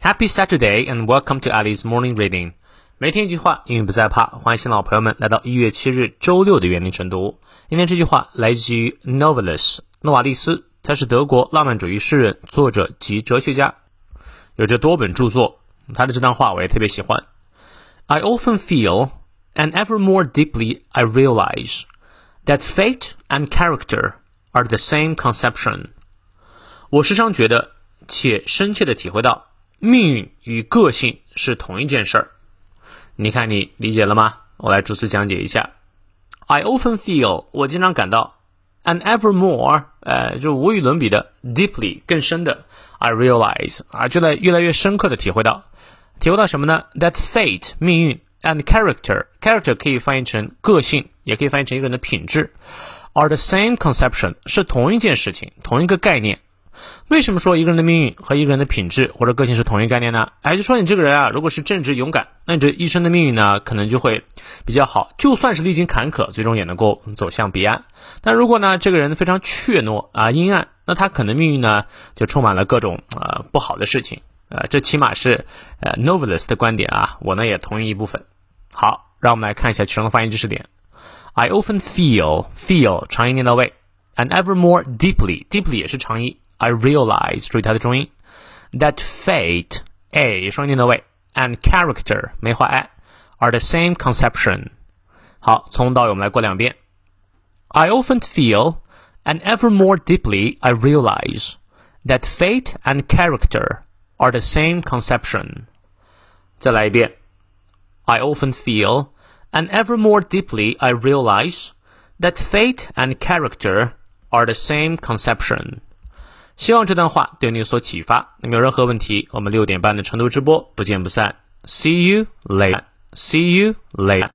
Happy Saturday and welcome to Ali's morning reading。每天一句话，英语不再怕。欢迎新老朋友们来到一月七日周六的原力晨读。今天这句话来自于 Novelist 诺瓦利斯，他是德国浪漫主义诗人、作者及哲学家，有着多本着作。他的这段话我也特别喜欢。I often feel, and ever more deeply I realize, that fate and character are the same conception。我时常觉得，且深切的体会到。 命运与个性是同一件事儿，你看你理解了吗？我来逐词讲解一下。I often feel，我经常感到，and ever more，呃，就无与伦比的，deeply 更深的，I realize 啊，就在越来越深刻的体会到，体会到什么呢？That fate 命运 and character，character 可以翻译成个性，也可以翻译成一个人的品质，are the same conception 是同一件事情，同一个概念。为什么说一个人的命运和一个人的品质或者个性是同一概念呢？哎，就说你这个人啊，如果是正直勇敢，那你这一生的命运呢，可能就会比较好。就算是历经坎坷，最终也能够走向彼岸。但如果呢，这个人非常怯懦啊、阴暗，那他可能命运呢，就充满了各种呃不好的事情。呃，这起码是呃 Novelist 的观点啊，我呢也同意一部分。好，让我们来看一下其中的发音知识点。I often feel feel 长音念到位，and ever more deeply deeply 也是长音。I realize，注意它的重音，that fate a 双音的位，and character 没画 i are the same conception。好，从头到尾我们来过两遍。I often feel, and ever more deeply I realize, that fate and character are the same conception。再来一遍。I often feel, and ever more deeply I realize, that fate and character are the same conception。 希望这段话对你有所启发。那么有任何问题，我们六点半的成都直播不见不散。See you later. See you later.